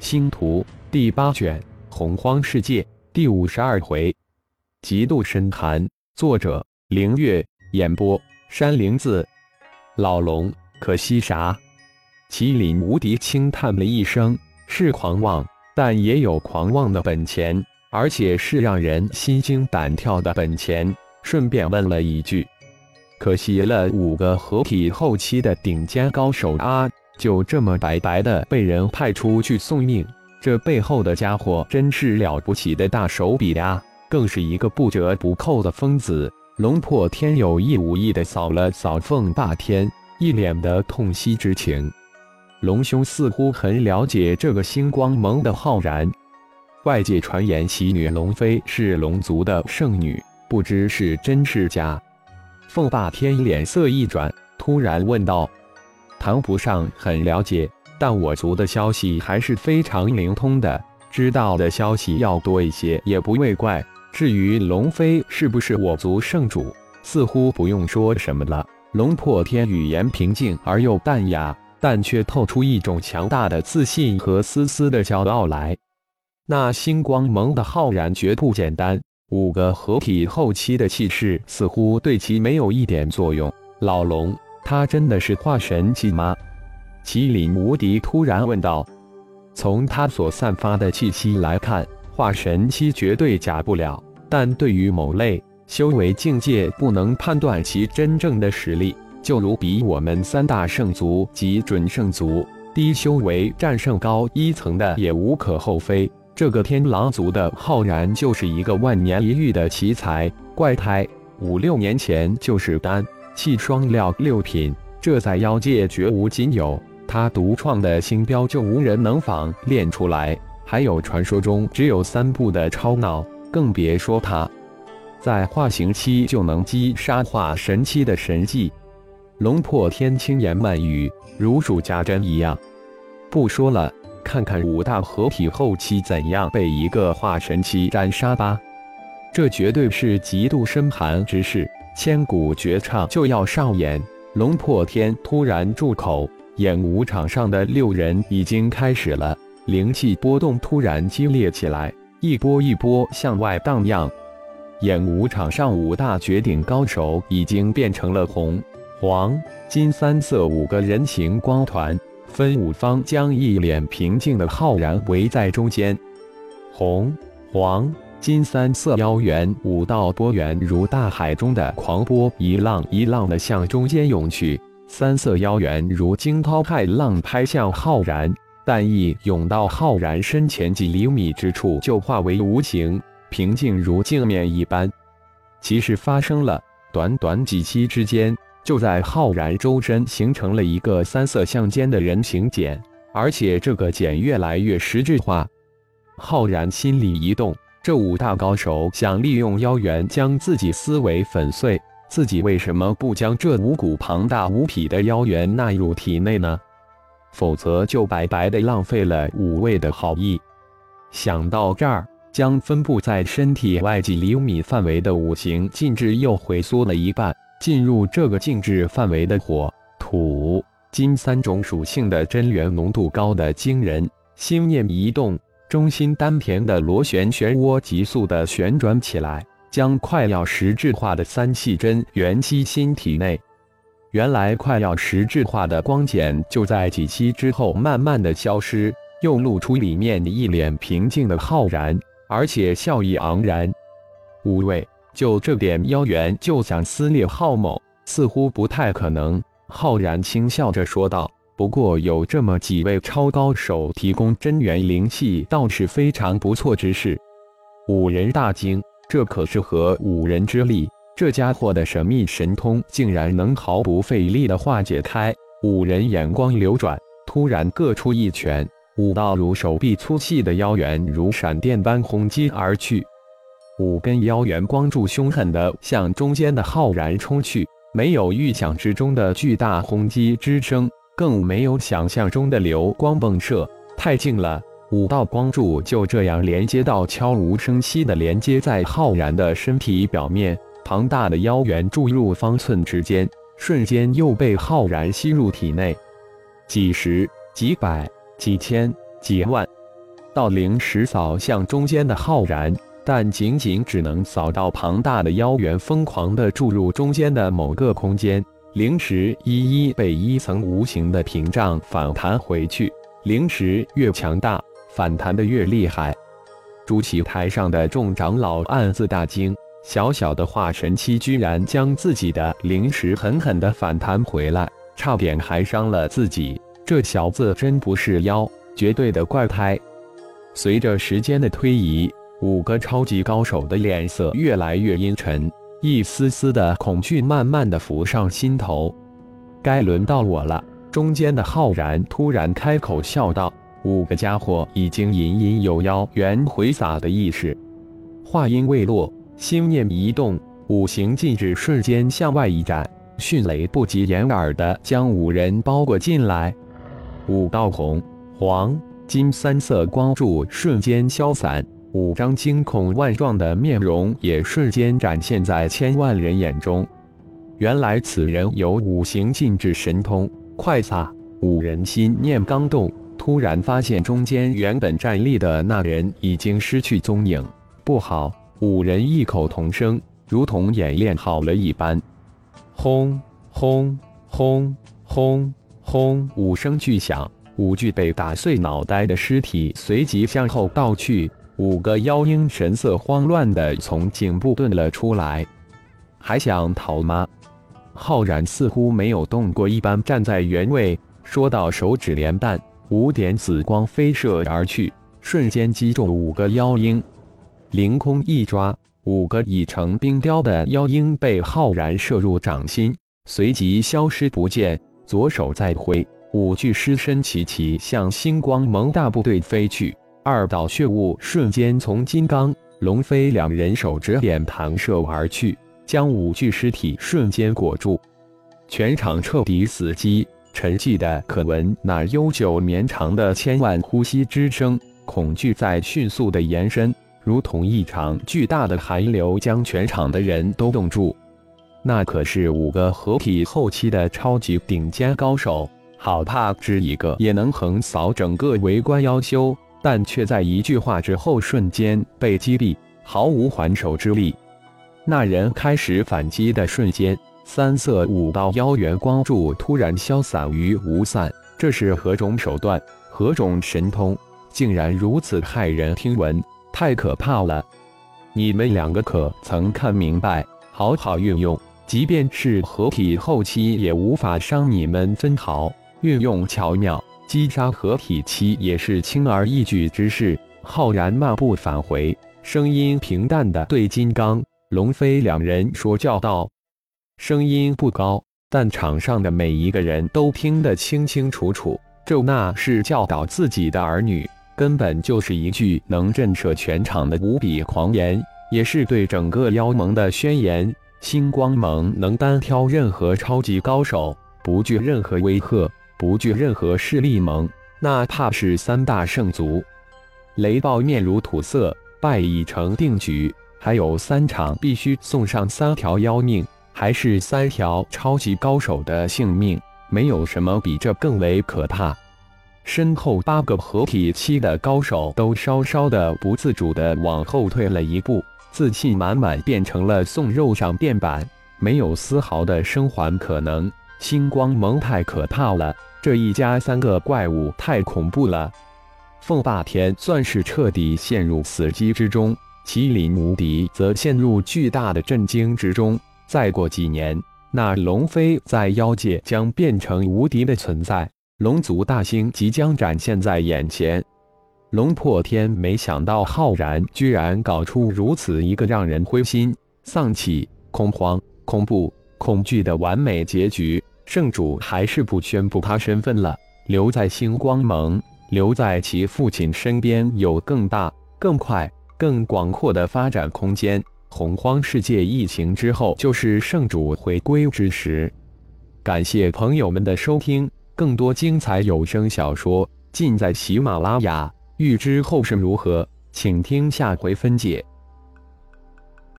星图第八卷洪荒世界第五十二回，极度深寒。作者：凌月。演播：山灵子。老龙，可惜啥？麒麟无敌轻叹了一声：“是狂妄，但也有狂妄的本钱，而且是让人心惊胆跳的本钱。”顺便问了一句：“可惜了五个合体后期的顶尖高手啊！”就这么白白的被人派出去送命，这背后的家伙真是了不起的大手笔呀！更是一个不折不扣的疯子。龙破天有意无意的扫了扫凤霸天，一脸的痛惜之情。龙兄似乎很了解这个星光盟的浩然。外界传言喜女龙妃是龙族的圣女，不知是真是假。凤霸天脸色一转，突然问道。谈不上很了解，但我族的消息还是非常灵通的，知道的消息要多一些也不为怪。至于龙飞是不是我族圣主，似乎不用说什么了。龙破天语言平静而又淡雅，但却透出一种强大的自信和丝丝的骄傲来。那星光盟的浩然绝不简单，五个合体后期的气势似乎对其没有一点作用。老龙。他真的是化神期吗？麒麟无敌突然问道。从他所散发的气息来看，化神期绝对假不了。但对于某类修为境界，不能判断其真正的实力。就如比我们三大圣族及准圣族低修为战胜高一层的，也无可厚非。这个天狼族的浩然，就是一个万年一遇的奇才怪胎。五六年前就是丹。气双料六品，这在妖界绝无仅有。他独创的星标就无人能仿练出来。还有传说中只有三步的超脑，更别说他在化形期就能击杀化神期的神技。龙破天轻言慢语，如数家珍一样。不说了，看看五大合体后期怎样被一个化神期斩杀吧。这绝对是极度深寒之事。千古绝唱就要上演，龙破天突然住口，演武场上的六人已经开始了，灵气波动突然激烈起来，一波一波向外荡漾。演武场上五大绝顶高手已经变成了红、黄、金三色五个人形光团，分五方将一脸平静的浩然围在中间。红、黄。金三色妖元五道波源如大海中的狂波，一浪一浪的向中间涌去。三色妖元如惊涛骇浪拍向浩然，但一涌到浩然身前几厘米之处，就化为无形，平静如镜面一般。其实发生了，短短几息之间，就在浩然周身形成了一个三色相间的人形茧，而且这个茧越来越实质化。浩然心里一动。这五大高手想利用妖元将自己思维粉碎，自己为什么不将这五股庞大无匹的妖元纳入体内呢？否则就白白的浪费了五位的好意。想到这儿，将分布在身体外几厘米范围的五行禁制又回缩了一半。进入这个禁制范围的火、土、金三种属性的真元浓度高的惊人，心念一动。中心丹田的螺旋漩涡急速的旋转起来，将快要实质化的三气真元吸心体内。原来快要实质化的光茧就在几息之后慢慢的消失，又露出里面一脸平静的浩然，而且笑意盎然。五位，就这点妖元就想撕裂浩某，似乎不太可能。浩然轻笑着说道。不过有这么几位超高手提供真元灵气，倒是非常不错之事。五人大惊，这可是合五人之力，这家伙的神秘神通竟然能毫不费力地化解开。五人眼光流转，突然各出一拳，五道如手臂粗细的妖元如闪电般轰击而去。五根妖元光柱凶狠地向中间的浩然冲去，没有预想之中的巨大轰击之声。更没有想象中的流光迸射，太近了。五道光柱就这样连接到，悄无声息地连接在浩然的身体表面。庞大的妖元注入方寸之间，瞬间又被浩然吸入体内。几十、几百、几千、几万，到灵石扫向中间的浩然，但仅仅只能扫到庞大的妖元疯狂地注入中间的某个空间，灵石一一被一层无形的屏障反弹回去。灵石越强大，反弹的越厉害。朱祁台上的众长老暗自大惊，小小的化神期居然将自己的灵石狠狠地反弹回来，差点还伤了自己。这小子真不是妖，绝对的怪胎。随着时间的推移，五个超级高手的脸色越来越阴沉，一丝丝的恐惧慢慢的浮上心头。该轮到我了。中间的浩然突然开口笑道：“五个家伙已经隐隐有妖元回撒的意识。”话音未落，心念一动，五行禁制瞬间向外一展，迅雷不及掩耳的将五人包裹进来。五道红、黄。金三色光柱瞬间消散，五张惊恐万状的面容也瞬间展现在千万人眼中。原来此人有五行禁制神通，快撒！五人心念刚动，突然发现中间原本站立的那人已经失去踪影。不好！五人异口同声，如同演练好了一般。轰轰轰轰轰！五声巨响。五具被打碎脑袋的尸体随即向后倒去，五个妖婴神色慌乱地从颈部遁了出来。还想逃吗？浩然似乎没有动过一般，站在原位，说到手指连弹，五点紫光飞射而去，瞬间击中五个妖婴。凌空一抓，五个已成冰雕的妖婴被浩然射入掌心，随即消失不见。左手再挥。五具尸身齐齐向星光盟大部队飞去，二道血雾瞬间从金刚、龙飞两人手指点弹射而去，将五具尸体瞬间裹住。全场彻底死寂，沉寂的可闻那悠久绵长的千万呼吸之声。恐惧在迅速的延伸，如同一场巨大的寒流，将全场的人都冻住。那可是五个合体后期的超级顶尖高手。好怕只一个也能横扫整个围观妖修，但却在一句话之后瞬间被击毙，毫无还手之力。那人开始反击的瞬间，三色五道妖元光柱突然消散于无散。这是何种手段？何种神通？竟然如此骇人听闻，太可怕了！你们两个可曾看明白？好好运用，即便是合体后期也无法伤你们分毫。运用巧妙，击杀合体期也是轻而易举之事。浩然漫步返回，声音平淡的对金刚、龙飞两人说教道：“声音不高，但场上的每一个人都听得清清楚楚。这那是教导自己的儿女，根本就是一句能震慑全场的无比狂言，也是对整个妖盟的宣言。星光盟能单挑任何超级高手，不惧任何威吓。”不惧任何势力盟，哪怕是三大圣族。雷暴面如土色，败已成定局。还有三场，必须送上三条妖命，还是三条超级高手的性命。没有什么比这更为可怕。身后八个合体期的高手都稍稍的不自主的往后退了一步，自信满满，变成了送肉上垫板，没有丝毫的生还可能。星光盟太可怕了。这一家三个怪物太恐怖了，凤霸天算是彻底陷入死寂之中，麒麟无敌则陷入巨大的震惊之中。再过几年，那龙飞在妖界将变成无敌的存在，龙族大兴即将展现在眼前。龙破天没想到浩然居然搞出如此一个让人灰心、丧气、恐慌、恐怖、恐惧的完美结局。圣主还是不宣布他身份了，留在星光盟，留在其父亲身边，有更大、更快、更广阔的发展空间。洪荒世界疫情之后，就是圣主回归之时。感谢朋友们的收听，更多精彩有声小说尽在喜马拉雅。欲知后事如何，请听下回分解。